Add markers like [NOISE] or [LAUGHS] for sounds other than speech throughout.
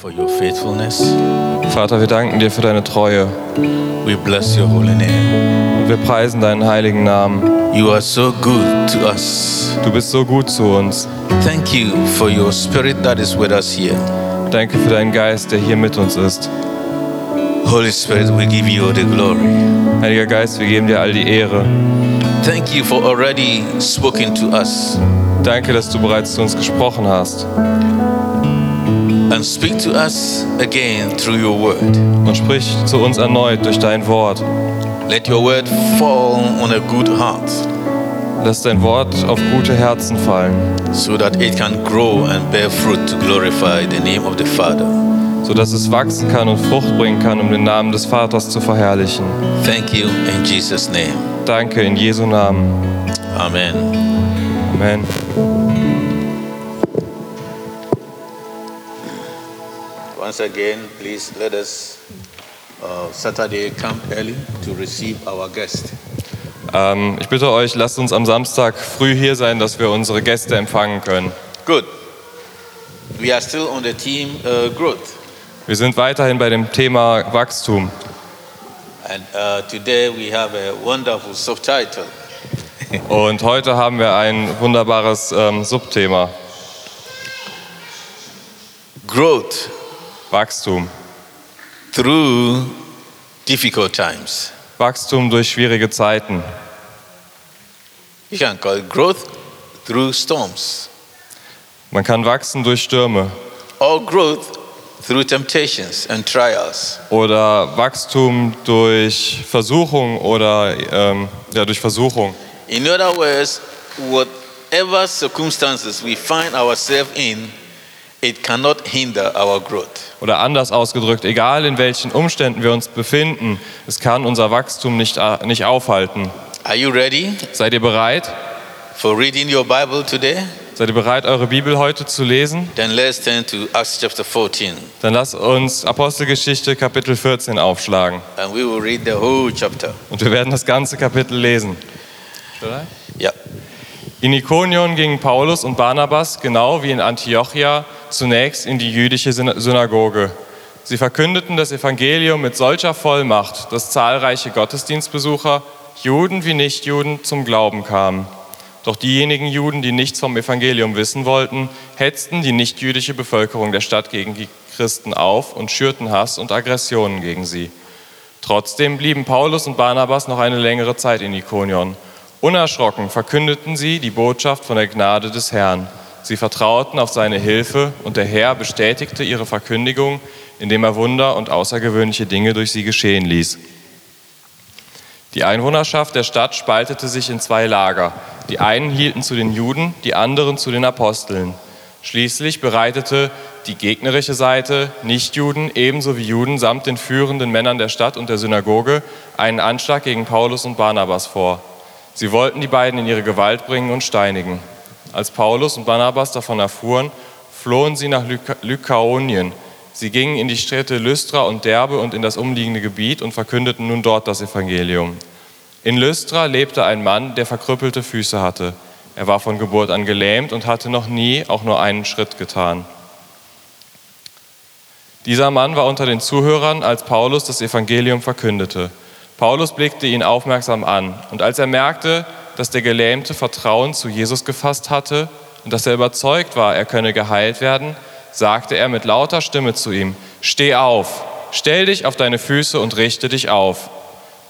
for your faithfulness. Vater, wir danken dir für deine Treue We bless your holy name. und wir preisen deinen heiligen Namen. You are so good to us. Du bist so gut zu uns. Thank you for your spirit that is with us here. Danke für deinen Geist, der hier mit uns ist. Holy Spirit, we give you all the glory. Heiliger Geist, wir geben dir all die Ehre. Thank you for already speaking to us Danke, dass du bereits zu uns gesprochen hast and speak to us again through your word. und sprich zu uns erneut durch dein Wort. Let your word fall on a good heart Lass dein Wort auf gute Herzen fallen, so that it can grow and bear fruit to glorify the name of the Father. sodass es wachsen kann und Frucht bringen kann, um den Namen des Vaters zu verherrlichen. Thank you in Jesus' name. Danke in Jesu Namen. Amen. Amen. Once again, please let us uh, Saturday come early to receive our guest. Ähm, ich bitte euch, lasst uns am Samstag früh hier sein, dass wir unsere Gäste empfangen können. Good. We are still on the theme uh, growth, Wir sind weiterhin bei dem Thema Wachstum. and uh, today we have a wonderful subtitle [LAUGHS] Und heute haben wir ein wunderbares ähm, Subthema, Growth Wachstum. through difficult times. Wachstum durch schwierige Zeiten. You can call it growth through storms, Man kann wachsen durch Stürme or growth through temptations and trials. oder Wachstum durch Versuchung oder ähm, ja, durch Versuchung. In other words, whatever circumstances we find ourselves in, it cannot hinder our growth. Oder anders ausgedrückt, egal in welchen Umständen wir uns befinden, es kann unser Wachstum nicht, äh, nicht aufhalten. Are you ready Seid ihr bereit? for reading your Bible today? Seid ihr bereit, eure Bibel heute zu lesen? Then let's turn to Acts chapter 14 Dann lasst uns Apostelgeschichte Kapitel 14 aufschlagen. and we will read the whole chapter. Und wir werden das ganze Kapitel lesen. Yeah. In Ikonion gingen Paulus und Barnabas, genau wie in Antiochia, zunächst in die jüdische Syna- Synagoge. Sie verkündeten das Evangelium mit solcher Vollmacht, dass zahlreiche Gottesdienstbesucher, Juden wie Nichtjuden, zum Glauben kamen. Doch diejenigen Juden, die nichts vom Evangelium wissen wollten, hetzten die nichtjüdische Bevölkerung der Stadt gegen die Christen auf und schürten Hass und Aggressionen gegen sie. Trotzdem blieben Paulus und Barnabas noch eine längere Zeit in Ikonion. Unerschrocken verkündeten sie die Botschaft von der Gnade des Herrn. Sie vertrauten auf seine Hilfe und der Herr bestätigte ihre Verkündigung, indem er Wunder und außergewöhnliche Dinge durch sie geschehen ließ. Die Einwohnerschaft der Stadt spaltete sich in zwei Lager. Die einen hielten zu den Juden, die anderen zu den Aposteln. Schließlich bereitete die gegnerische Seite, Nichtjuden ebenso wie Juden samt den führenden Männern der Stadt und der Synagoge, einen Anschlag gegen Paulus und Barnabas vor. Sie wollten die beiden in ihre Gewalt bringen und steinigen. Als Paulus und Barnabas davon erfuhren, flohen sie nach Lyka Lykaonien. Sie gingen in die Städte Lystra und Derbe und in das umliegende Gebiet und verkündeten nun dort das Evangelium. In Lystra lebte ein Mann, der verkrüppelte Füße hatte. Er war von Geburt an gelähmt und hatte noch nie auch nur einen Schritt getan. Dieser Mann war unter den Zuhörern, als Paulus das Evangelium verkündete. Paulus blickte ihn aufmerksam an und als er merkte, dass der Gelähmte Vertrauen zu Jesus gefasst hatte und dass er überzeugt war, er könne geheilt werden, sagte er mit lauter Stimme zu ihm, Steh auf, stell dich auf deine Füße und richte dich auf.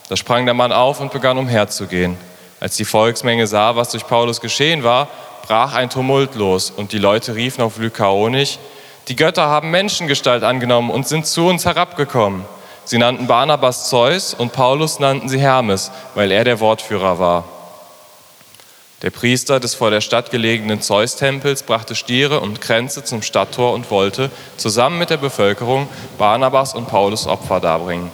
Da sprang der Mann auf und begann umherzugehen. Als die Volksmenge sah, was durch Paulus geschehen war, brach ein Tumult los und die Leute riefen auf Lykaonisch, die Götter haben Menschengestalt angenommen und sind zu uns herabgekommen. Sie nannten Barnabas Zeus und Paulus nannten sie Hermes, weil er der Wortführer war. Der Priester des vor der Stadt gelegenen Zeus-Tempels brachte Stiere und Kränze zum Stadttor und wollte, zusammen mit der Bevölkerung, Barnabas und Paulus Opfer darbringen.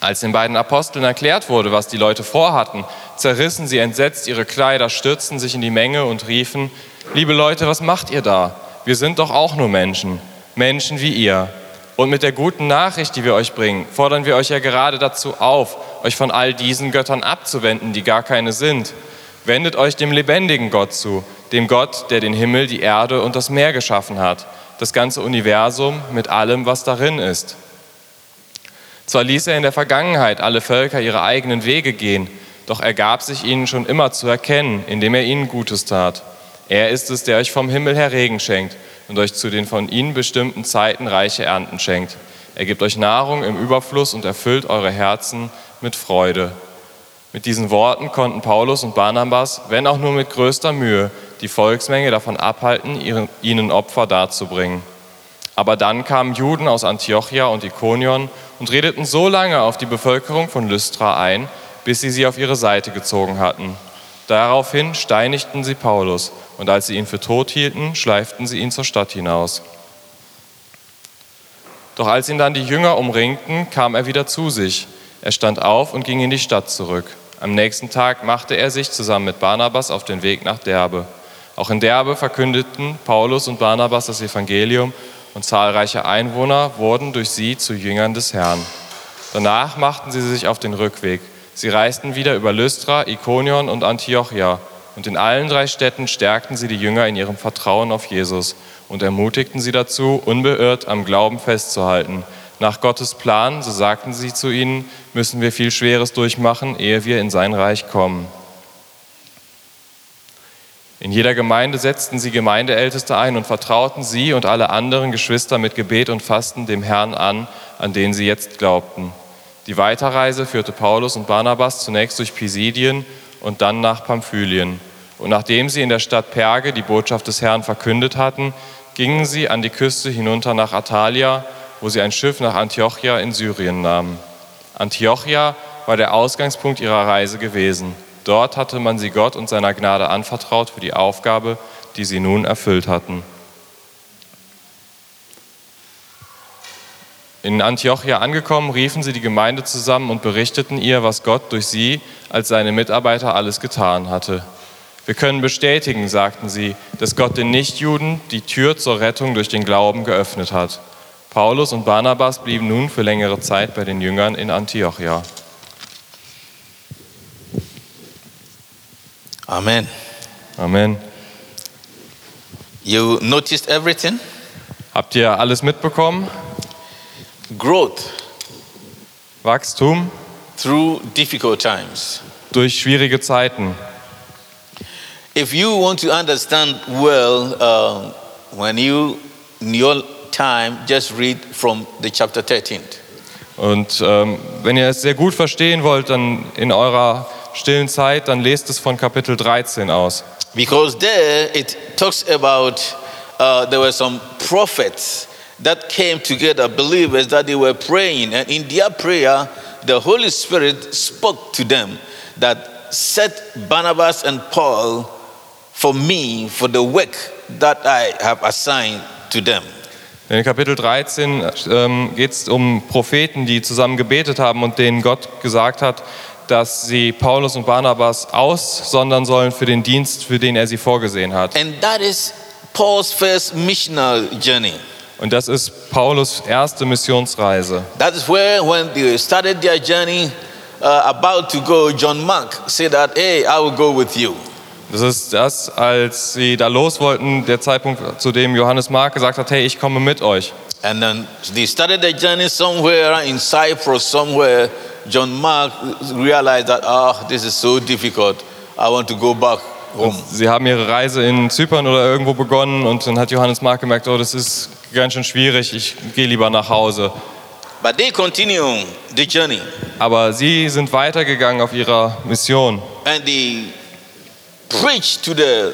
Als den beiden Aposteln erklärt wurde, was die Leute vorhatten, zerrissen sie entsetzt ihre Kleider, stürzten sich in die Menge und riefen, liebe Leute, was macht ihr da? Wir sind doch auch nur Menschen, Menschen wie ihr. Und mit der guten Nachricht, die wir euch bringen, fordern wir euch ja gerade dazu auf, euch von all diesen Göttern abzuwenden, die gar keine sind. Wendet euch dem lebendigen Gott zu, dem Gott, der den Himmel, die Erde und das Meer geschaffen hat, das ganze Universum mit allem, was darin ist. Zwar ließ er in der Vergangenheit alle Völker ihre eigenen Wege gehen, doch er gab sich ihnen schon immer zu erkennen, indem er ihnen Gutes tat. Er ist es, der euch vom Himmel her Regen schenkt und euch zu den von ihnen bestimmten Zeiten reiche Ernten schenkt. Er gibt euch Nahrung im Überfluss und erfüllt eure Herzen mit Freude. Mit diesen Worten konnten Paulus und Barnabas, wenn auch nur mit größter Mühe, die Volksmenge davon abhalten, ihnen Opfer darzubringen. Aber dann kamen Juden aus Antiochia und Ikonion und redeten so lange auf die Bevölkerung von Lystra ein, bis sie sie auf ihre Seite gezogen hatten. Daraufhin steinigten sie Paulus, und als sie ihn für tot hielten, schleiften sie ihn zur Stadt hinaus. Doch als ihn dann die Jünger umringten, kam er wieder zu sich. Er stand auf und ging in die Stadt zurück. Am nächsten Tag machte er sich zusammen mit Barnabas auf den Weg nach Derbe. Auch in Derbe verkündeten Paulus und Barnabas das Evangelium und zahlreiche Einwohner wurden durch sie zu Jüngern des Herrn. Danach machten sie sich auf den Rückweg. Sie reisten wieder über Lystra, Ikonion und Antiochia. Und in allen drei Städten stärkten sie die Jünger in ihrem Vertrauen auf Jesus und ermutigten sie dazu, unbeirrt am Glauben festzuhalten. Nach Gottes Plan, so sagten sie zu ihnen, müssen wir viel Schweres durchmachen, ehe wir in sein Reich kommen. In jeder Gemeinde setzten sie Gemeindeälteste ein und vertrauten sie und alle anderen Geschwister mit Gebet und Fasten dem Herrn an, an den sie jetzt glaubten. Die Weiterreise führte Paulus und Barnabas zunächst durch Pisidien und dann nach Pamphylien. Und nachdem sie in der Stadt Perge die Botschaft des Herrn verkündet hatten, gingen sie an die Küste hinunter nach Atalia, wo sie ein Schiff nach Antiochia in Syrien nahmen. Antiochia war der Ausgangspunkt ihrer Reise gewesen. Dort hatte man sie Gott und seiner Gnade anvertraut für die Aufgabe, die sie nun erfüllt hatten. In Antiochia angekommen, riefen sie die Gemeinde zusammen und berichteten ihr, was Gott durch sie als seine Mitarbeiter alles getan hatte. Wir können bestätigen, sagten sie, dass Gott den Nichtjuden die Tür zur Rettung durch den Glauben geöffnet hat. Paulus und Barnabas blieben nun für längere Zeit bei den Jüngern in Antiochia. Amen. Amen. You noticed everything? Habt ihr alles mitbekommen? Growth Wachstum through difficult times. durch schwierige Zeiten. If you want to understand well, uh, when you, in your time, just read from the chapter 13. Und ähm, wenn ihr es sehr gut verstehen wollt, dann in eurer stillen Zeit, dann lest es von Kapitel 13 aus. Because there it talks about uh, there were some prophets that came together, believers that they were praying, and in their prayer, the Holy Spirit spoke to them that set Barnabas and Paul for me for the work that I have assigned to them. In Kapitel 13 ähm, geht es um Propheten, die zusammen gebetet haben und denen Gott gesagt hat, dass sie Paulus und Barnabas aussondern sollen für den Dienst, für den er sie vorgesehen hat. And that is Paul's first missional journey. Und das ist Paulus erste Missionsreise. That is where, when they started their journey, uh, about to go, John Mark said that, hey, I will go with you. Das ist das, als sie da los wollten, der Zeitpunkt, zu dem Johannes Mark gesagt hat, hey, ich komme mit euch. And then they started their journey somewhere in Cyprus, somewhere. John Mark realized that, ah, this is so difficult. I want to go back home. Sie haben ihre Reise in Zypern oder irgendwo begonnen und dann hat Johannes Mark gemerkt, oh, das ist ganz schön schwierig, ich gehe lieber nach Hause. But they continue the journey. Aber sie sind weitergegangen auf ihrer Mission And they preached to the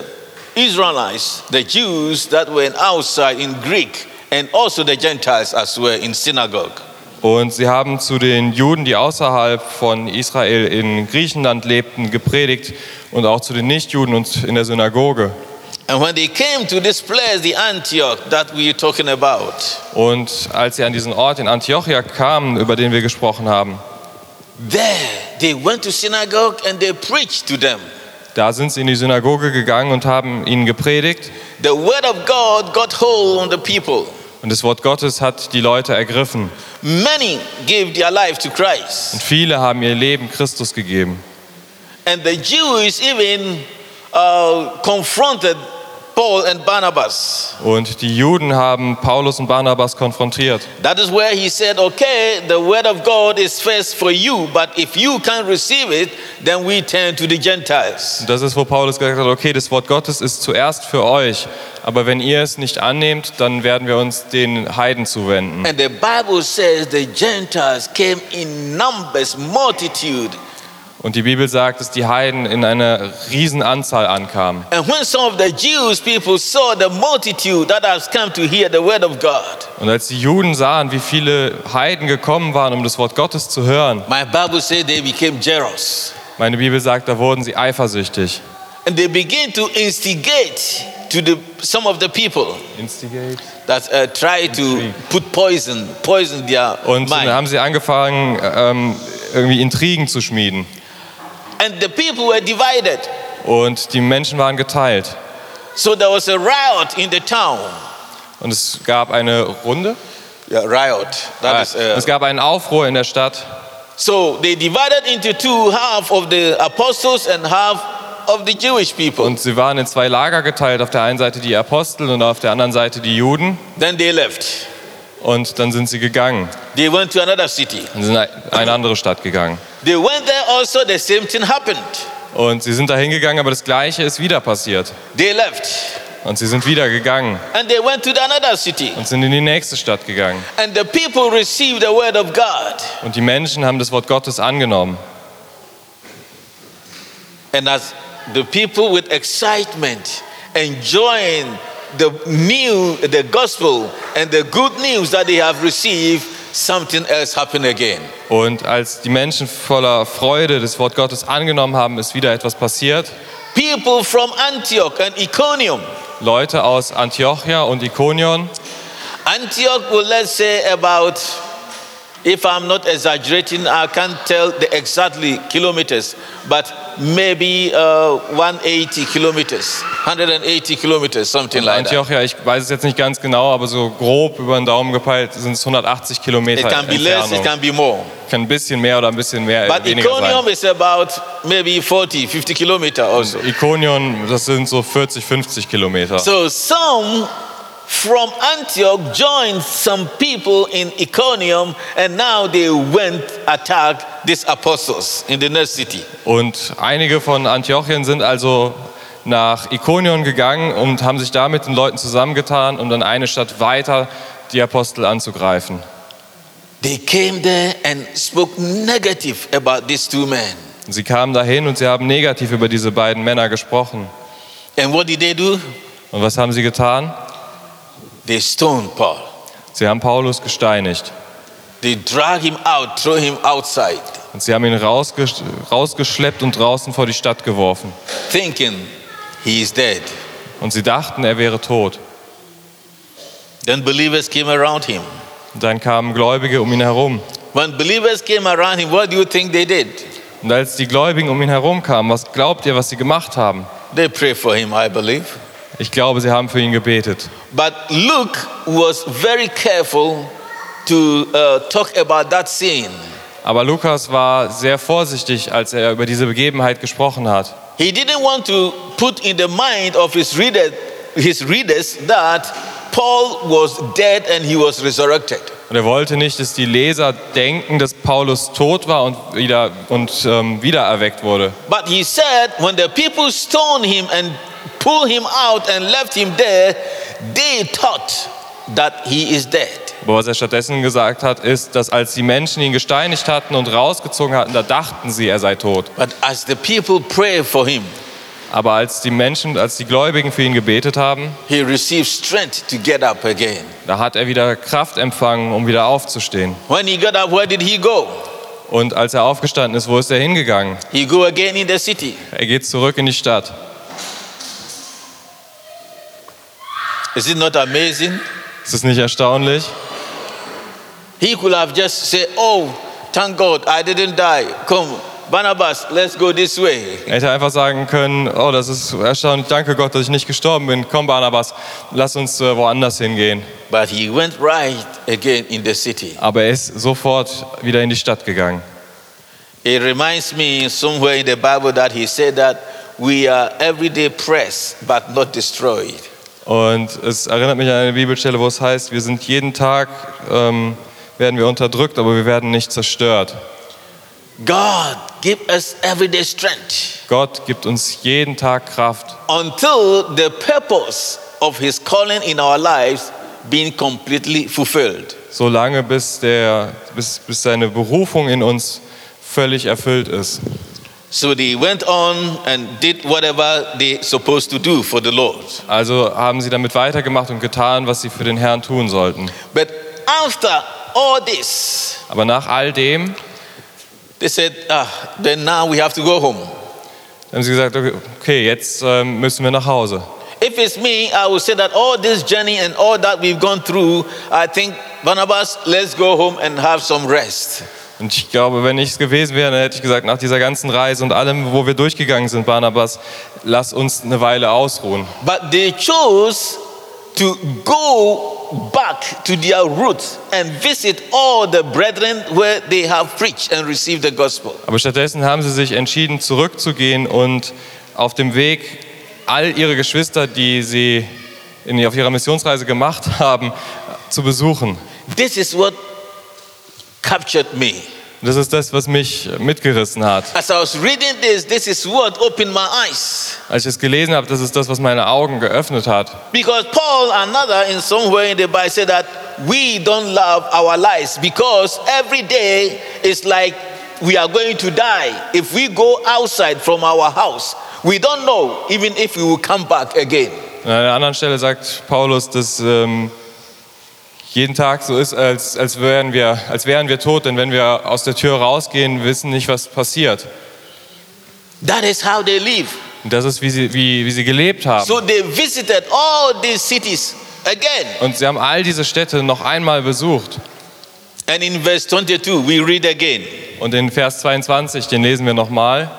Israelites, the Jews that were outside in Greek, and also the Gentiles as well in synagogue. Und sie haben zu den Juden, die außerhalb von Israel in Griechenland lebten, gepredigt und auch zu den Nichtjuden und in der Synagoge. And when they came to this place, the Antioch that we are talking about, Und als sie an diesen Ort in Antiochia kamen, über den wir gesprochen haben, da sind sie in die Synagoge gegangen und haben ihnen gepredigt. The word of God got hold on the people. Und das Wort Gottes hat die Leute ergriffen. Many gave their life to Christ. Und viele haben ihr Leben Christus gegeben. And the Jews even uh, confronted Paul and Barnabas. Und die Juden haben Paulus und Barnabas konfrontiert. That is where he said, okay, the word of God is first for you, but if you can't receive it, then we turn to the Gentiles. Und das ist, wo Paulus gesagt hat, okay, das Wort Gottes ist zuerst für euch, aber wenn ihr es nicht annehmt, dann werden wir uns den Heiden zuwenden. And the Bible says the Gentiles came in numbers, multitude. Und die Bibel sagt, dass die Heiden in einer riesen Anzahl ankamen. And when some of the Jews people saw the multitude that has come to hear the word of God, Und als die Juden sahen, wie viele Heiden gekommen waren, um das Wort Gottes zu hören, my Bible says they became jealous. meine Bibel sagt, da wurden sie eifersüchtig. And they began to instigate to the, some of the people Instigate. that uh, try to put poison, poison their Und dann mind. haben sie angefangen, ähm, irgendwie Intrigen zu schmieden. And the people were divided. Und die Menschen waren geteilt. So there was a riot in the town. Und es gab eine Runde. Yeah, riot. That Ah, is, uh, es gab einen Aufruhr in der Stadt. so they divided into two, half of the apostles and half of the Jewish people. Und sie waren in zwei Lager geteilt. Auf der einen Seite die Apostel und auf der anderen Seite die Juden. Then they left. Und dann sind sie gegangen. They went to another city. Und sind in eine andere Stadt gegangen. They went there also, the same thing happened. Und sie sind da hingegangen, aber das Gleiche ist wieder passiert. They left. Und sie sind wieder gegangen And they went to the another city. und sind in die nächste Stadt gegangen. And the people received the word of God. Und die Menschen haben das Wort Gottes angenommen. And as the people with excitement enjoying the new, the gospel and the good news that they have received, something else happened again. Und als die Menschen voller Freude das Wort Gottes angenommen haben, ist wieder etwas passiert. People from Antioch and Iconium. Leute aus Antiochia und Ikonion, Antioch, well, let's say about, if I'm not exaggerating, I can't tell the exactly kilometers, but maybe uh, 180 kilometers, 180 kilometers, something like that. Antiochia, ich weiß es jetzt nicht ganz genau, aber so grob über den Daumen gepeilt sind es 180 It Kilometer can be less, it can be more. Kann ein bisschen mehr oder ein bisschen mehr But weniger Iconium sein. is about maybe 40, 50 kilometers also. Ikonion, das sind so 40, 50 Kilometer. So some from Antioch joined some people in Iconium and now they went attack these apostles in the next city. Und einige von Antiochien sind also nach Ikonion gegangen und haben sich da mit den Leuten zusammengetan, um dann eine Stadt weiter die Apostel anzugreifen. They came there and spoke negative about these two men. Sie kamen dahin und sie haben negativ über diese beiden Männer gesprochen. And what did they do? Und was haben sie getan? They stoned Paul. Sie haben Paulus gesteinigt. They drag him out, throw him outside, Und sie haben ihn rausges rausgeschleppt und draußen vor die Stadt geworfen. thinking he is dead. Und sie dachten, er wäre tot. Then believers came around him. Und dann kamen Gläubige um ihn herum. When believers came around him, what do you think they did? Und als die Gläubigen um ihn herum kamen, was glaubt ihr, was sie gemacht haben? They prayed for him, I believe. Ich glaube, sie haben für ihn gebetet. But Luke was very careful to uh, talk about that scene. Aber Lukas war sehr vorsichtig, als er über diese Begebenheit gesprochen hat. He didn't want to put in the mind of his, reader, his readers that Paul was dead and he was resurrected. Und er wollte nicht, dass die Leser denken, dass Paulus tot war und wieder und ähm, wiedererweckt wurde. But he said, when the people stoned him and pulled him out and left him there, they thought that he is dead. Aber was er stattdessen gesagt hat, ist, dass als die Menschen ihn gesteinigt hatten und rausgezogen hatten, da dachten sie, er sei tot. But as the people prayed for him, Aber als die Menschen, als die Gläubigen für ihn gebetet haben, he received strength to get up again. da hat er wieder Kraft empfangen, um wieder aufzustehen. When he got up, where did he go? Und als er aufgestanden ist, wo ist er hingegangen? He go again in the city. Er geht zurück in die Stadt. Is it not amazing? Ist es nicht erstaunlich? He could have just said, Oh, thank God, I didn't die. Come, Barnabas, let's go this way. Er hätte einfach sagen können, oh, das ist erstaunlich, danke Gott, dass ich nicht gestorben bin. Komm, Barnabas, lass uns äh, woanders hingehen. But he went right again in the city. Aber er ist sofort wieder in die Stadt gegangen. It reminds me somewhere in the Bible that he said that we are every day pressed but not destroyed. Und es erinnert mich an eine Bibelstelle, wo es heißt, wir sind jeden Tag, ähm, werden wir unterdrückt, aber wir werden nicht zerstört. God give us everyday strength Gott gibt uns jeden Tag Kraft, until the purpose of his calling in our lives being completely fulfilled. solange bis, der, bis, bis seine Berufung in uns völlig erfüllt ist. So they went on and did whatever they supposed to do for the Lord. Also haben sie damit weitergemacht und getan, was sie für den Herrn tun sollten. But after all this, Aber nach all dem they said, ah, then now we have to go home. haben sie gesagt, okay, jetzt ähm, müssen wir nach Hause. If it's me, I would say that all this journey and all that we've gone through, I think, Barnabas, let's go home and have some rest. Und ich glaube, wenn ich es gewesen wäre, dann hätte ich gesagt, nach dieser ganzen Reise und allem, wo wir durchgegangen sind, Barnabas, lass uns eine Weile ausruhen. But they chose to go back to their roots and visit all the brethren where they have preached and received the gospel. Aber stattdessen haben sie sich entschieden, zurückzugehen und auf dem Weg all ihre Geschwister, die sie in, auf ihrer Missionsreise gemacht [LAUGHS] haben, zu besuchen. This is what captured me. Das ist das, was mich mitgerissen hat. As I was reading this, this is what opened my eyes. Als ich es gelesen habe, das ist das, was meine Augen geöffnet hat. Because Paul, another in somewhere in the Bible, said that we don't love our lives because every day is like we are going to die. If we go outside from our house, we don't know even if we will come back again. An einer anderen Stelle sagt Paulus, dass ähm, jeden Tag so ist, als, als, wären wir, als wären wir tot, denn wenn wir aus der Tür rausgehen, wissen nicht, was passiert. That is how they live. Und das ist, wie sie, wie, wie sie gelebt haben. So they visited all these cities again. Und sie haben all diese Städte noch einmal besucht. And in verse 22, we read again. Und in Vers 22, den lesen wir nochmal.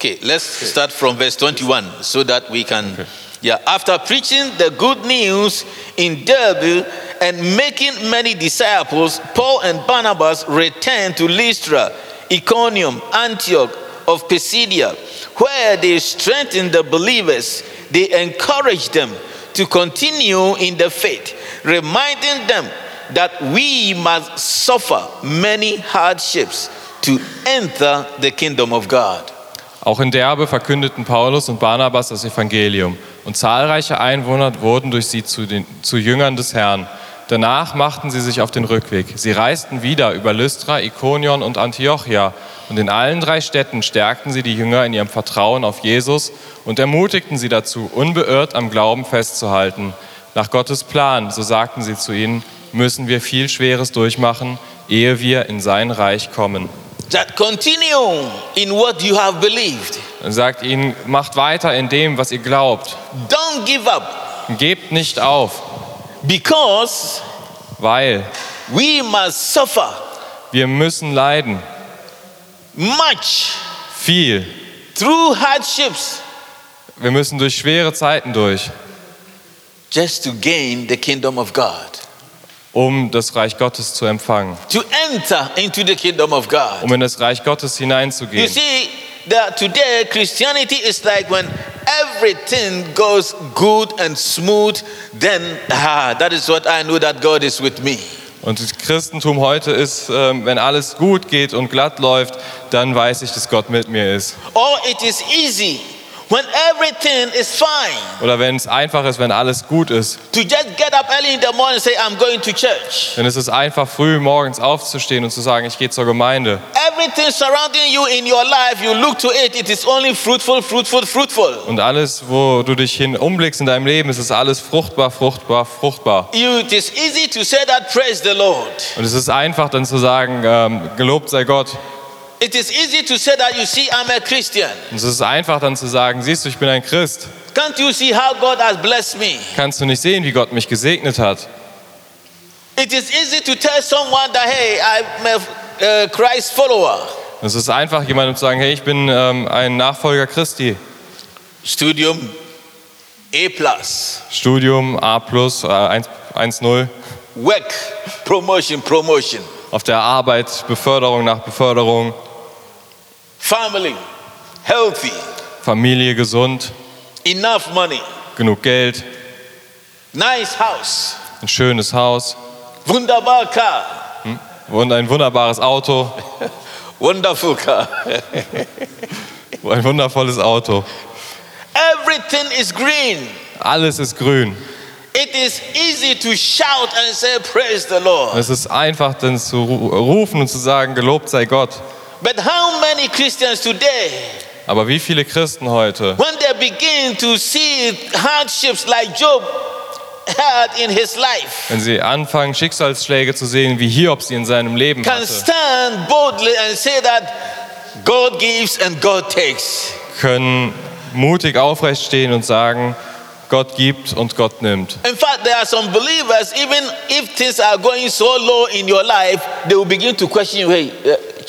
Okay, let's start from verse 21 so that we can. Yeah, after preaching the good news in Derbe and making many disciples, Paul and Barnabas returned to Lystra, Iconium, Antioch of Pisidia, where they strengthened the believers. They encouraged them to continue in the faith, reminding them that we must suffer many hardships to enter the kingdom of God. Auch in Derbe verkündeten Paulus und Barnabas das Evangelium. Und zahlreiche Einwohner wurden durch sie zu, den, zu Jüngern des Herrn. Danach machten sie sich auf den Rückweg. Sie reisten wieder über Lystra, Ikonion und Antiochia. Und in allen drei Städten stärkten sie die Jünger in ihrem Vertrauen auf Jesus und ermutigten sie dazu, unbeirrt am Glauben festzuhalten. Nach Gottes Plan, so sagten sie zu ihnen, müssen wir viel Schweres durchmachen, ehe wir in sein Reich kommen. That continue in what you have believed. Er sagt ihnen, macht weiter in dem, was ihr glaubt. Don't give up Gebt nicht auf, because weil we must suffer wir müssen leiden. much Viel. through hardships Wir müssen durch schwere Zeiten durch, just to gain the kingdom of God, um das Reich Gottes zu empfangen, to enter into the kingdom of God. um in das Reich Gottes You hineinzugehen. see, that today Christianity is like when everything goes good and smooth, then ah, that is what I know that God is with me. Und das Christentum heute ist, ähm, wenn alles gut geht und glatt läuft, dann weiß ich, dass Gott mit mir ist. Or it is easy when everything is fine. Oder wenn es einfach ist, wenn alles gut ist. To just get up early in the morning and say, I'm going to church. Ist es einfach, früh morgens aufzustehen und zu sagen, ich gehe zur Gemeinde. Everything surrounding you in your life, you look to it, it is only fruitful, fruitful, fruitful. Und alles, wo du dich hin umblickst in deinem Leben, ist es alles fruchtbar, fruchtbar, fruchtbar. You, it is easy to say that, praise the Lord. Und es ist einfach dann zu sagen, ähm, gelobt sei Gott. It is easy to say that, you see, I'm a Christian. Es ist einfach dann zu sagen, siehst du, ich bin ein Christ. Can't you see how God has blessed me? Kannst du nicht sehen, wie Gott mich gesegnet hat? It is easy to tell someone that, hey, I'm a Christ follower. Es ist einfach, jemandem zu sagen, hey, ich bin ähm, ein Nachfolger Christi. Studium A plus. Studium A+, äh, 1 1-0. work, promotion, promotion. Auf der Arbeit Beförderung nach Beförderung, Family, healthy, Familie gesund, enough money, genug Geld, nice house, ein schönes Haus wunderbar car, und ein wunderbares Auto, [LAUGHS] wonderful car. [LAUGHS] ein wundervolles Auto. Everything is green. Alles ist grün. It is easy to shout and say, Praise the Lord. Es ist einfach, dann zu ru- rufen und zu sagen, gelobt sei Gott. But how many Christians today, Aber wie viele Christen heute, when they begin to see hardships like Job had in his life, wenn sie anfangen, Schicksalsschläge zu sehen, wie Hiob sie in seinem Leben can hatte, stand boldly and say that God gives and God takes? können mutig aufrecht stehen und sagen, Gott gibt und Gott nimmt. In fact, there are some believers, even if things are going so low in your life, they will begin to question you hey,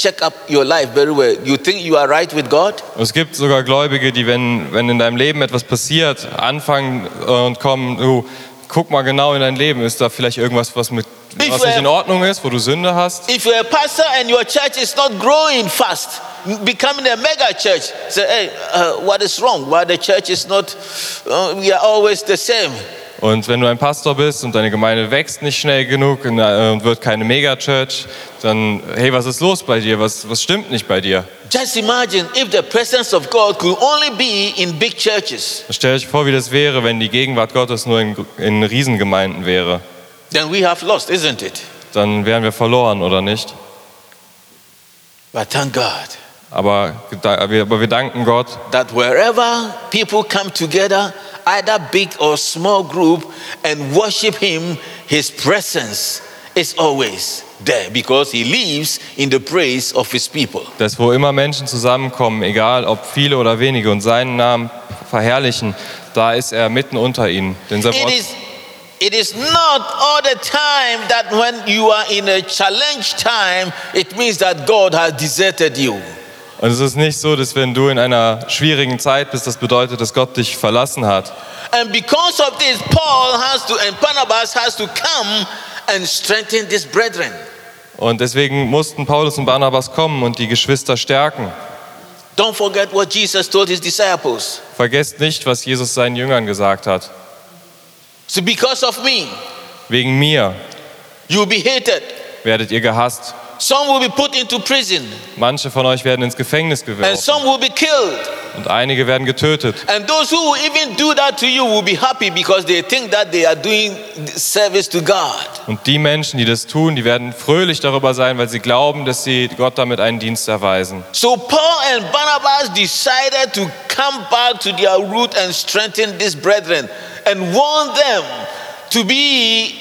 check up your life very well. You think you are right with God? Es gibt sogar Gläubige, die, wenn, wenn in deinem Leben etwas passiert, anfangen äh, und kommen, du, guck mal genau in dein Leben, ist da vielleicht irgendwas, was, mit, If was nicht in Ordnung ist, wo du Sünde hast? If you're a pastor and your church is not growing fast, becoming a mega church, say, hey, uh, what is wrong? Why the church is not, uh, we are always the same. Und wenn du ein Pastor bist und deine Gemeinde wächst nicht schnell genug und äh, und wird keine Megachurch, dann, hey, was ist los bei dir? Was, was stimmt nicht bei dir? Just imagine if the presence of God could only be in big churches, Stell euch vor, wie das wäre, wenn die Gegenwart Gottes nur in, in Riesengemeinden wäre. then we have lost, isn't it? Dann wären wir verloren, oder nicht? But thank God Aber, aber wir danken Gott, that wherever people come together, either big or small group, and worship Him, His presence is always there because He lives in the praise of His people. dass wo immer Menschen zusammenkommen, egal ob viele oder wenige, und seinen Namen verherrlichen, da ist er mitten unter ihnen. Denn sein Wort, it is not all the time that when you are in a challenge time, it means that God has deserted you. Und es ist nicht so, dass wenn du in einer schwierigen Zeit bist, das bedeutet, dass Gott dich verlassen hat. And because of this, Paul has to, and Barnabas has to come and strengthen these brethren. Und deswegen mussten Paulus und Barnabas kommen und die Geschwister stärken. Don't forget what Jesus told his disciples. Vergesst nicht, was Jesus seinen Jüngern gesagt hat. So, because of me, Wegen mir you will be hated. werdet ihr gehasst. Some will be put into prison, Manche von euch werden ins Gefängnis and geworfen some will be killed. und einige werden getötet. And those who will even do that to you will be happy because they think that they are doing service to God. Und die Menschen, die das tun, die werden fröhlich darüber sein, weil sie glauben, dass sie Gott damit einen Dienst erweisen. So Paul and Barnabas decided to come back to their root and strengthen these brethren and warn them to be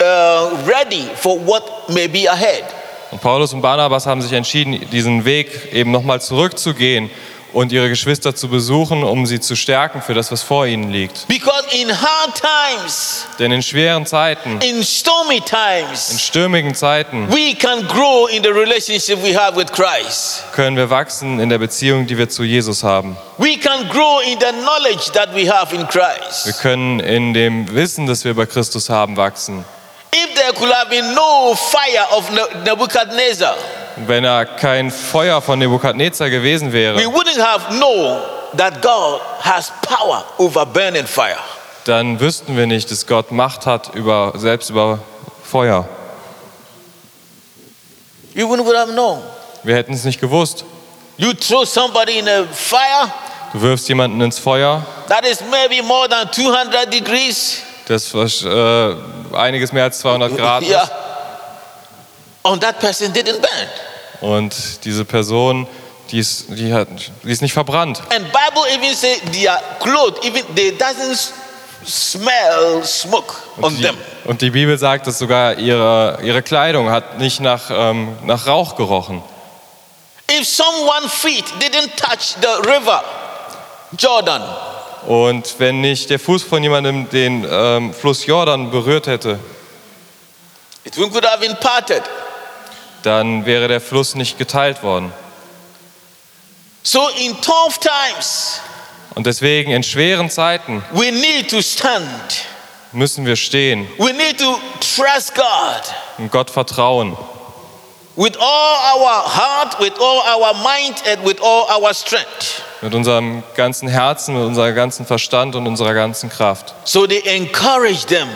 uh, ready for what may be ahead. Und Paulus und Barnabas haben sich entschieden, diesen Weg eben nochmal zurückzugehen und ihre Geschwister zu besuchen, um sie zu stärken für das, was vor ihnen liegt. Because in hard times, Denn in schweren Zeiten, in stormy in times, stürmigen Zeiten, we can grow in the relationship we have with Christ. können wir wachsen in der Beziehung, die wir zu Jesus haben. We can grow in the knowledge that we have in Wir können in dem Wissen, das wir über Christus haben, wachsen. If there could have been no fire of Ne- Nebuchadnezzar, Wenn er kein Feuer von Nebukadnezar gewesen we wäre, wouldn't have known that God has power over burning fire. dann wüssten wir nicht, dass Gott Macht hat über, selbst über Feuer. You wouldn't would have known. Wir hätten es nicht gewusst. You throw somebody in a fire Du wirfst jemanden ins Feuer, that is maybe more than 200 degrees. das äh, einiges mehr als 200 Grad Yeah. ist. And that person didn't burn. Und diese Person, die ist, die, hat, die ist nicht verbrannt. And Bible even say their clothes, even they doesn't smell smoke on Die, them. und die Bibel sagt, dass sogar ihre, ihre Kleidung hat nicht nach, ähm, nach Rauch gerochen. If someone feet didn't touch the river, Jordan, Und wenn nicht der Fuß von jemandem den ähm, Fluss Jordan berührt hätte, it could have been parted. dann wäre der Fluss nicht geteilt worden. So in tough times, Und deswegen in schweren Zeiten we need to stand müssen wir stehen We need to trust God und Gott vertrauen. With all our heart, with all our mind, and with all our strength. Mit unserem ganzen Herzen, mit unserem ganzen Verstand und unserer ganzen Kraft. So they encourage them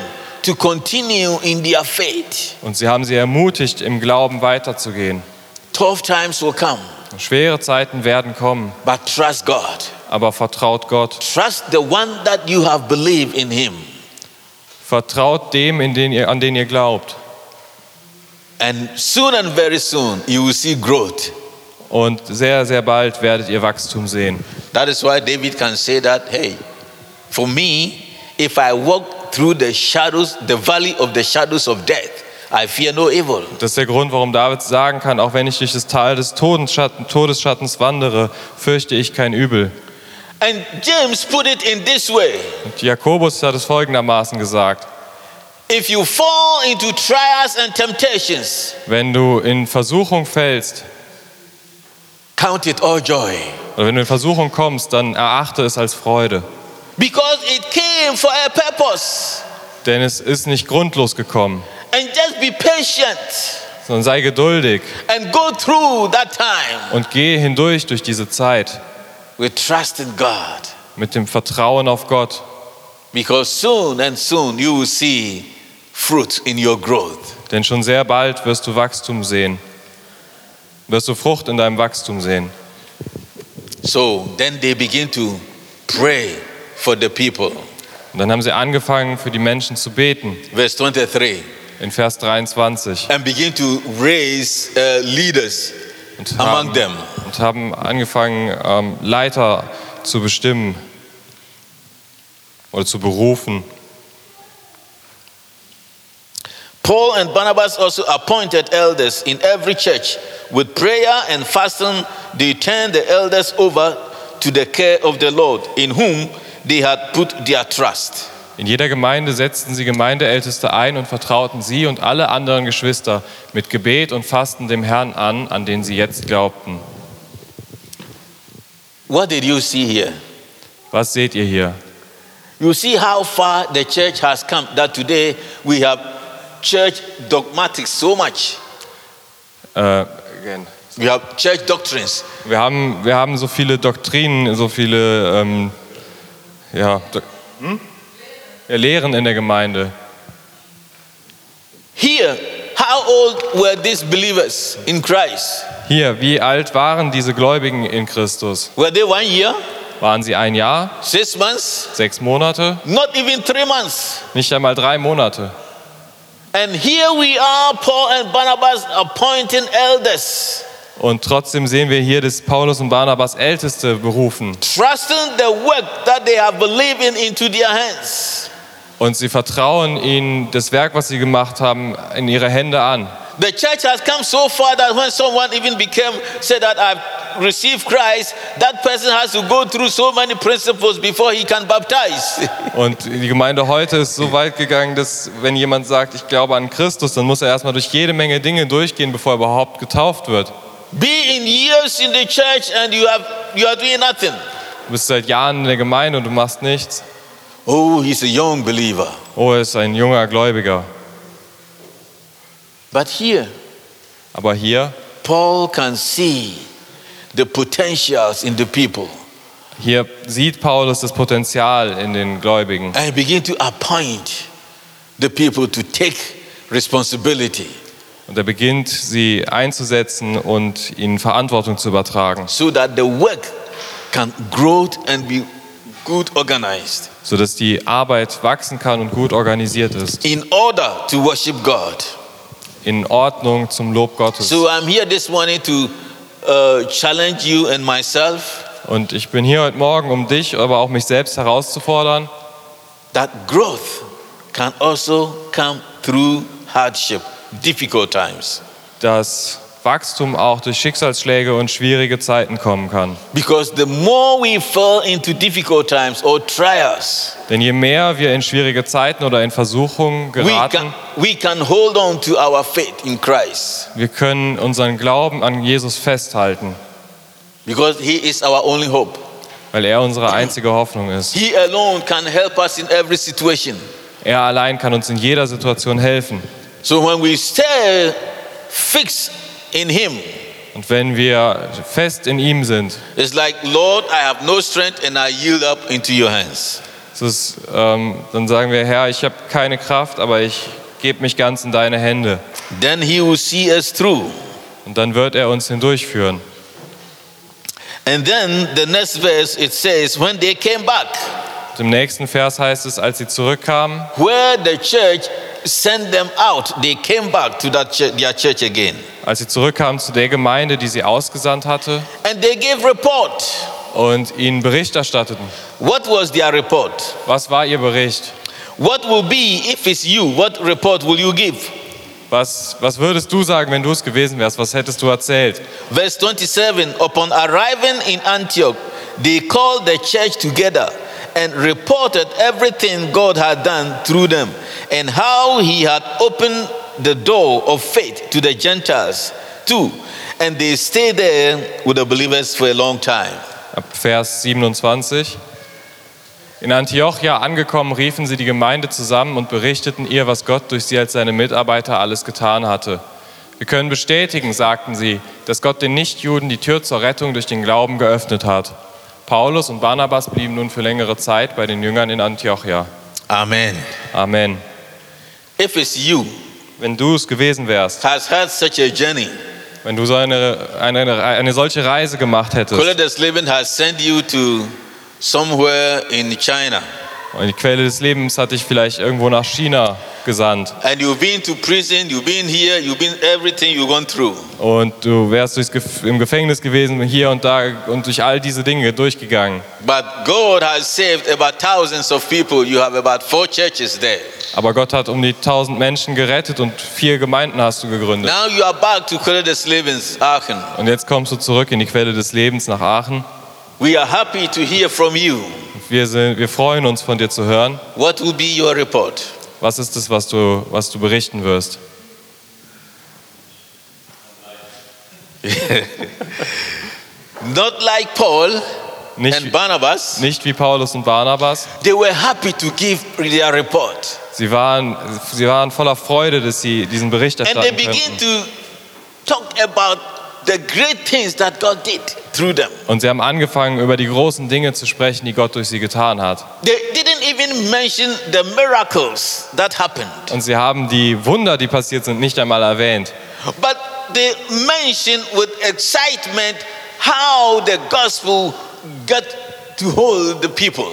to continue in their faith. Und sie haben sie ermutigt, im Glauben weiterzugehen. Tough times will come, Schwere Zeiten werden kommen, but trust God. aber vertraut Gott. Trust the one that you have believed in Him. Vertraut dem, in den ihr, an den ihr glaubt. And soon and very soon, you will see growth. Und sehr, sehr bald werdet ihr Wachstum sehen. That is why David can say that, hey, for me, if I walk through the shadows, the valley of the shadows of death, I fear no evil. Das ist der Grund, warum David sagen kann, auch wenn ich durch das Tal des Todesschatten, Todesschattens wandere, fürchte ich kein Übel. And James put it in this way Und Jakobus hat es folgendermaßen gesagt. Wenn du in Versuchung fällst, count it all joy. oder wenn du in Versuchung kommst, dann erachte es als Freude. Because it came for a purpose. Denn es ist nicht grundlos gekommen, And just be patient sondern sei geduldig and go through that time und gehe hindurch durch diese Zeit with trust in God. mit dem Vertrauen auf Gott. Because soon and soon you will see fruit in your growth. Denn schon sehr bald wirst du Wachstum sehen. Wirst du Frucht in deinem Wachstum sehen. So then they begin to pray for the people. Und dann haben sie angefangen, für die Menschen zu beten. Verse 23. In Vers 23. And begin to raise uh, leaders Und among haben, them. und haben angefangen, ähm, Leiter zu bestimmen oder zu berufen. Paul and Barnabas also appointed elders in every church. With prayer and fasting, they turned the elders over to the care of the Lord, in whom they had put their trust. In jeder Gemeinde setzten sie Gemeindeälteste ein und vertrauten sie und alle anderen Geschwister mit Gebet und Fasten dem Herrn an, an den sie jetzt glaubten. What did you see here? Was seht ihr hier? You see how far the church has come, that today we have church dogmatics so much. Äh, We have church doctrines. wir, haben, wir haben so viele Doktrinen, so viele ähm, ja, Do ja, Lehren in der Gemeinde. Here, how old were these believers in Christ? Hier, wie alt waren diese Gläubigen in Christus? Were they one year, Waren sie ein Jahr, six months, sechs Monate? not even three months? Nicht einmal drei Monate. And here we are, Paul and Barnabas appointing elders, Und trotzdem sehen wir hier, dass Paulus und Barnabas Älteste berufen. trusting the work that they have believed in into their hands. Und sie vertrauen ihnen das Werk, was sie gemacht haben, in ihre Hände an. The church has come so far that when someone even became, said that I've received Christ, that person has to go through so many principles before he can baptize. [LAUGHS] Und die Gemeinde heute ist so weit gegangen, dass wenn jemand sagt, ich glaube an Christus, dann muss er erstmal durch jede Menge Dinge durchgehen, bevor er überhaupt getauft wird. Be in years in the church and you, have, you are doing nothing. Du bist seit Jahren in der Gemeinde und du machst nichts. Oh, he's a young believer. Oh, er ist ein junger Gläubiger. But here, Aber hier, Paul can see the potentials in the people hier sieht Paulus das Potenzial in den Gläubigen. and begin to appoint the people to take responsibility Und er beginnt, sie einzusetzen und ihnen Verantwortung zu übertragen, so that the work can grow and be good organized sodass die Arbeit wachsen kann und gut organisiert ist. in order to worship God. In Ordnung zum Lob Gottes. So I'm here this morning to uh, challenge you and myself Und ich bin hier heute Morgen, um dich, aber auch mich selbst herauszufordern, that growth can also come through hardship, difficult times. dass Wachstum auch durch Schicksalsschläge und schwierige Zeiten kommen kann. Because the more we fall into difficult times or trials, Denn je mehr wir in schwierige Zeiten oder in Versuchungen we geraten, can, we can hold on to our faith in Christ wir können unseren Glauben an Jesus festhalten, because He is our only hope. weil er unsere einzige Hoffnung ist. He alone can help us in every situation. Er allein kann uns in jeder Situation helfen. So when we stay fixed in Him, Und wenn wir fest in ihm sind, it's like, Lord, I have no strength and I yield up into your hands. ist, ähm, dann sagen wir, Herr, ich habe keine Kraft, aber ich gebe mich ganz in deine Hände. Then He will see us through. Und dann wird er uns hindurchführen. And then the next verse it says, when they came back, Und Im nächsten Vers heißt es, als sie zurückkamen, where the church sent them out, they came back to that church, their church again. als sie zurückkamen zu der Gemeinde, die sie ausgesandt hatte And they gave report. und ihnen Bericht erstatteten. What was their report? Was war ihr Bericht? What will be if it's you? What report will you give? Was, was würdest du sagen, wenn du es gewesen wärst? Was hättest du erzählt? Verse 27 Upon arriving in Antioch, they called the church together and reported everything God had done through them and how he had opened the door of faith to the Gentiles too. And they stayed there with the believers for a long time. Ab Vers 27. In Antiochia angekommen, riefen sie die Gemeinde zusammen und berichteten ihr, was Gott durch sie als seine Mitarbeiter alles getan hatte. Wir können bestätigen, sagten sie, dass Gott den Nichtjuden die Tür zur Rettung durch den Glauben geöffnet hat. Paulus und Barnabas blieben nun für längere Zeit bei den Jüngern in Antiochia. Amen. Amen. If it's you, Wenn du es gewesen wärst, has had such a journey, wenn du so eine, eine, eine solche Reise gemacht hättest Color Living has sent you to somewhere in China. Und die Quelle des Lebens hat dich vielleicht irgendwo nach China gesandt prison, here, und du wärst durchs Gef im Gefängnis gewesen, hier und da und durch all diese Dinge durchgegangen. Aber Gott hat um die tausend Menschen gerettet und vier Gemeinden hast du gegründet. Now you are back to Color Living's Aachen. Und jetzt kommst du zurück in die Quelle des Lebens nach Aachen. We are happy to hear from you. Wir, sind, wir freuen uns von dir zu hören. What will be your report? Was ist es, was du, was du berichten wirst? [LAUGHS] Not like Paul Nicht, and Barnabas. nicht wie Paulus und Barnabas. They were happy to give their report. Sie waren, sie waren voller Freude, dass sie diesen Bericht And they erstatten begin könnten. to talk about the great things that God did through them. Und sie haben angefangen, über die großen Dinge zu sprechen, die Gott durch sie getan hat. They didn't even mention the miracles that happened, Und sie haben die Wunder, die passiert sind, nicht einmal erwähnt. but they mentioned with excitement how the gospel got to hold the people.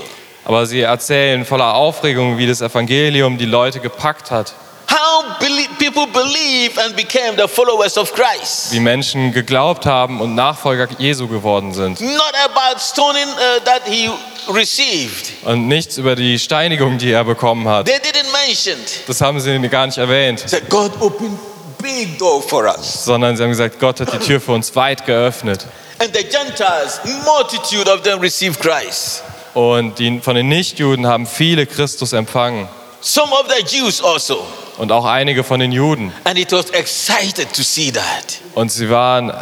Aber sie erzählen voller Aufregung, wie das Evangelium die Leute gepackt hat. How belie- people believe and became the followers of Christ. Wie Menschen geglaubt haben und Nachfolger Jesu geworden sind. Not about stoning uh, that he received. Und nichts über die Steinigung, die er bekommen hat. They didn't mention. Das haben sie gar nicht erwähnt. Said God opened big door for us. Sondern sie haben gesagt, Gott hat die Tür für uns weit geöffnet. And the Gentiles, multitude of them received Christ. Und die, von den Nichtjuden haben viele Christus empfangen. Some of the Jews also. Und auch einige von den Juden. And it was excited to see that. Und sie waren äh,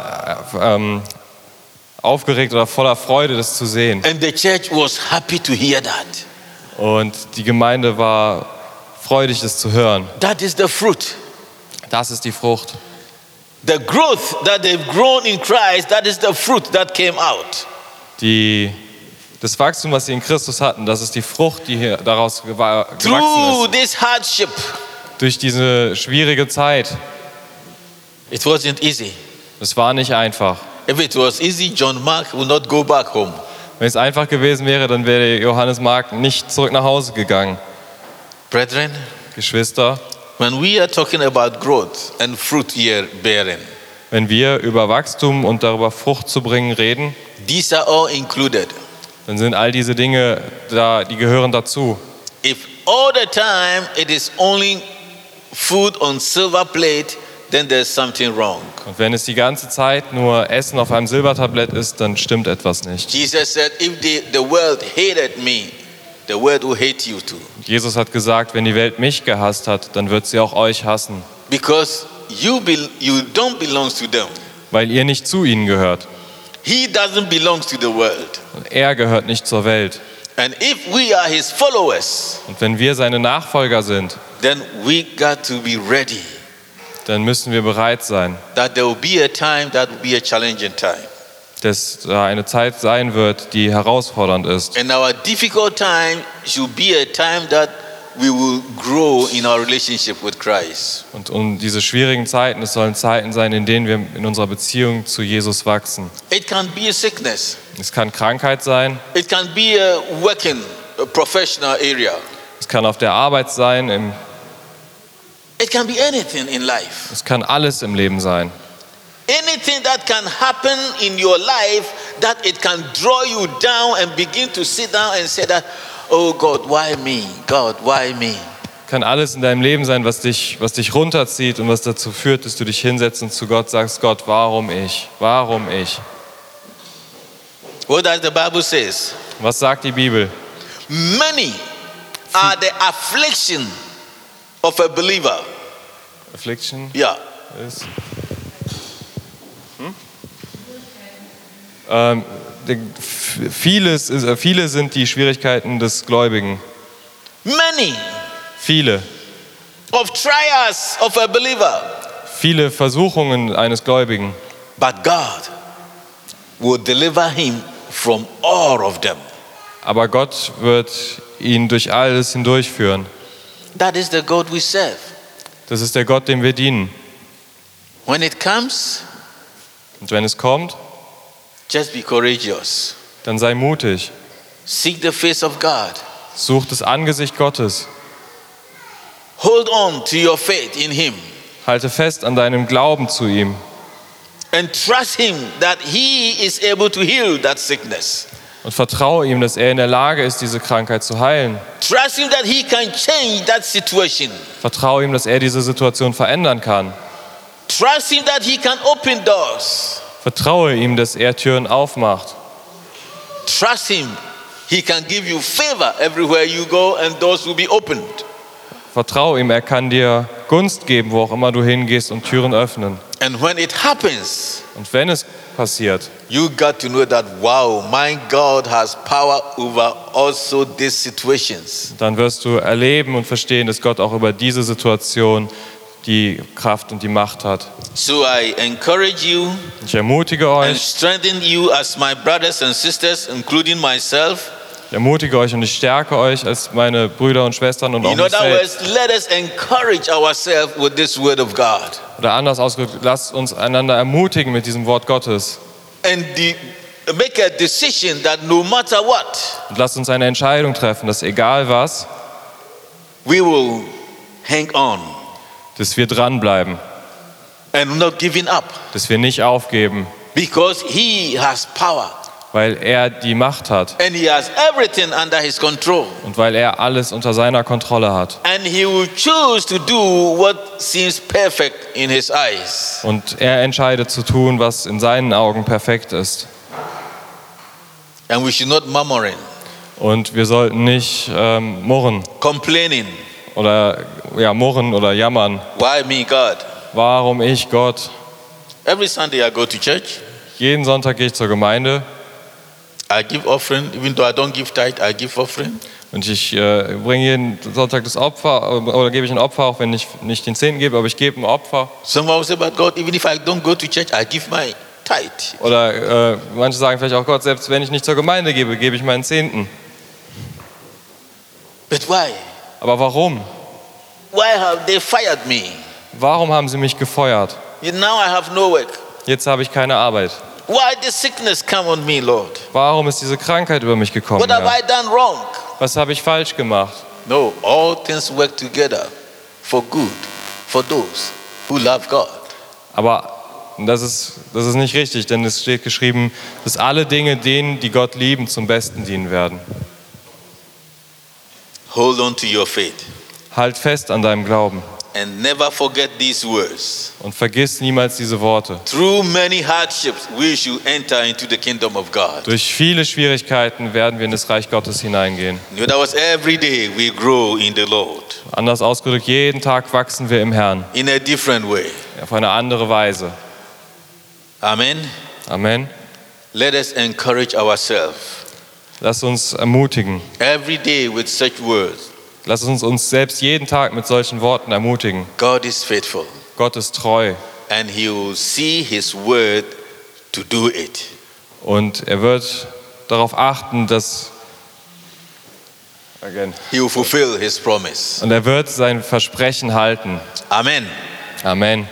ähm, aufgeregt oder voller Freude, das zu sehen. And the church was happy to hear that. Und die Gemeinde war freudig, das zu hören. That is the fruit. Das ist die Frucht. The growth that they've grown in Christ, that is the fruit that came out. Die, das Wachstum, was sie in Christus hatten, das ist die Frucht, die hier daraus gewa- gewachsen Through ist. this hardship, Durch diese schwierige Zeit. it wasn't easy. Es war nicht einfach. If it was easy, John Mark would not go back home. Wenn es einfach gewesen wäre, dann wäre Johannes Mark nicht zurück nach Hause gegangen. Brethren, Geschwister, when we are talking about growth and fruit bearing, wenn wir über Wachstum und darüber Frucht zu bringen reden, these are all included. dann sind all diese Dinge da, die gehören dazu. If all the time it is only food on silver plate, then there's something wrong. Und wenn es die ganze Zeit nur Essen auf einem Silbertablett ist, dann stimmt etwas nicht. Jesus said, If the, the world hated me, the world will hate you too. Jesus hat gesagt, wenn die Welt mich gehasst hat, dann wird sie auch euch hassen, Because you, be, you don't belong to them. weil ihr nicht zu ihnen gehört. He doesn't belong to the world. Er gehört nicht zur Welt. And if we are his followers, Und wenn wir seine Nachfolger sind, then we got to be ready dann müssen wir bereit sein, that there will be a time that will be a challenging time. dass da eine Zeit sein wird, die herausfordernd ist. And our difficult time should be a time that we will grow in our relationship with Christ. Und um diese schwierigen Zeiten, es sollen Zeiten sein, in denen wir in unserer Beziehung zu Jesus wachsen. It can be a sickness, Es kann Krankheit sein, it can be a working, a professional area, es kann auf der Arbeit sein, im, it can be anything in life. es kann alles im Leben sein. Anything that can happen in your life that it can draw you down and begin to sit down and say that, oh God, why me? God, why me? Kann alles in deinem Leben sein, was dich, was dich runterzieht und was dazu führt, dass du dich hinsetzt und zu Gott sagst, Gott, warum ich? Warum ich? What does the Bible says? Was sagt die Bibel? Many are the affliction of a believer. Affliction Yeah. ist. Ähm, die- f- vieles ist, äh, viele sind die Schwierigkeiten des Gläubigen. Many Viele. of trials of a believer. Viele Versuchungen eines Gläubigen. But God will deliver him from all of them. Aber Gott wird ihn durch alles hindurchführen. That is the God we serve. Das ist der Gott, dem wir dienen. When it comes, Und wenn es kommt, just be courageous. Dann sei mutig. Seek the face of God. Such das Angesicht Gottes. Hold on to your faith in Him Halte fest an deinem Glauben zu ihm and trust Him that He is able to heal that sickness. und vertraue ihm, dass er in der Lage ist, diese Krankheit zu heilen. Trust Him that He can change that situation. Vertraue ihm, dass er diese Situation verändern kann. Trust Him that He can open doors. Vertraue ihm, dass er Türen aufmacht. Trust Him. He can give you favor everywhere you go and doors will be opened. Vertraue ihm, er kann dir Gunst geben, wo auch immer du hingehst und Türen öffnen. And when it happens, Und wenn es passiert, you got to know that, wow, my God has power over also these situations. dann wirst du erleben und verstehen, dass Gott auch über diese Situation die Kraft und die Macht hat. So I encourage you Ich ermutige and euch, strengthen you as my brothers and sisters, including myself. ich ermutige euch und ich stärke euch als meine Brüder und Schwestern und auch In mich other selbst. words, let us encourage ourselves with this word of God. Oder anders ausgedrückt, lasst uns einander ermutigen mit diesem Wort Gottes. And the, make a decision that no matter what, Und lasst uns eine Entscheidung treffen, dass egal was, we will hang on dass wir dranbleiben, and not giving up dass wir nicht aufgeben, because He has power weil er die Macht hat and He has everything under His control. und weil er alles unter seiner Kontrolle hat. And He will choose to do what seems perfect in His eyes. Und er entscheidet zu tun, was in seinen Augen perfekt ist. And we should not murmuring, Und wir sollten nicht ähm, murren complaining. Oder ja, murren oder jammern. Why me, God? Warum ich, Gott? Every Sunday I go to church. Jeden Sonntag gehe ich zur Gemeinde I give offering, even though I don't give tithe, I give offering. und ich äh, bringe jeden Sonntag das Opfer äh, oder gebe ich ein Opfer, auch wenn ich nicht den Zehnten gebe, aber ich gebe ein Opfer. Someone will say, but God, even if I don't go to church, I give my tithe. Oder äh, manche sagen vielleicht auch Gott, selbst wenn ich nicht zur Gemeinde gebe, gebe ich meinen Zehnten. But why? Aber warum? Why have they fired me? Warum haben sie mich gefeuert? Now I have no work. Jetzt habe ich keine Arbeit. Why did sickness come on me, Lord? Warum ist diese Krankheit über mich gekommen? What have? I done wrong? Was habe ich falsch gemacht? No, all things work together for good for those who love God. Aber das ist, das ist nicht richtig, denn es steht geschrieben, dass alle Dinge denen, die Gott lieben, zum Besten dienen werden. Hold on to your faith Halt fest an deinem Glauben and never forget these words. und vergiss niemals diese Worte. Through many hardships, we should enter into the kingdom of God. Durch viele Schwierigkeiten werden wir in das Reich Gottes hineingehen. In other words, every day we grow in the Lord Anders ausgedrückt, jeden Tag wachsen wir im Herrn in a different way. auf eine andere Weise. Amen. Amen. Let us encourage ourselves Lass uns ermutigen. every day with such words. Lass uns uns selbst jeden Tag mit solchen Worten ermutigen. God is faithful, Gott ist treu and He will see His word to do it. und er wird darauf achten, dass Again. He will fulfill His promise. und er wird sein Versprechen halten. Amen. Amen.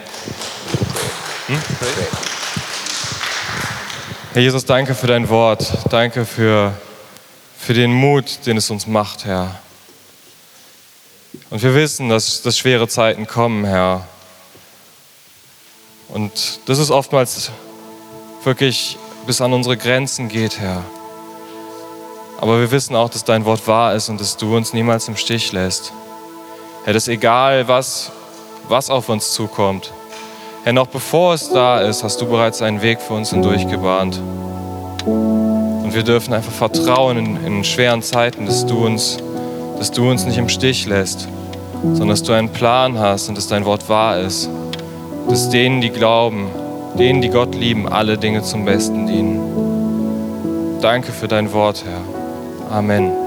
Hm? Herr Jesus, danke für dein Wort. Danke für, für den Mut, den es uns macht, Herr. Und wir wissen, dass, dass schwere Zeiten kommen, Herr. Und dass es oftmals wirklich bis an unsere Grenzen geht, Herr. Aber wir wissen auch, dass dein Wort wahr ist und dass du uns niemals im Stich lässt. Herr, dass egal was, was auf uns zukommt, Herr, noch bevor es da ist, hast du bereits einen Weg für uns hindurch gebahnt. Und wir dürfen einfach vertrauen in, in schweren Zeiten, dass du, uns, dass du uns nicht im Stich lässt, sondern dass du einen Plan hast und dass dein Wort wahr ist. Dass denen, die glauben, denen, die Gott lieben, alle Dinge zum Besten dienen. Danke für dein Wort, Herr. Amen.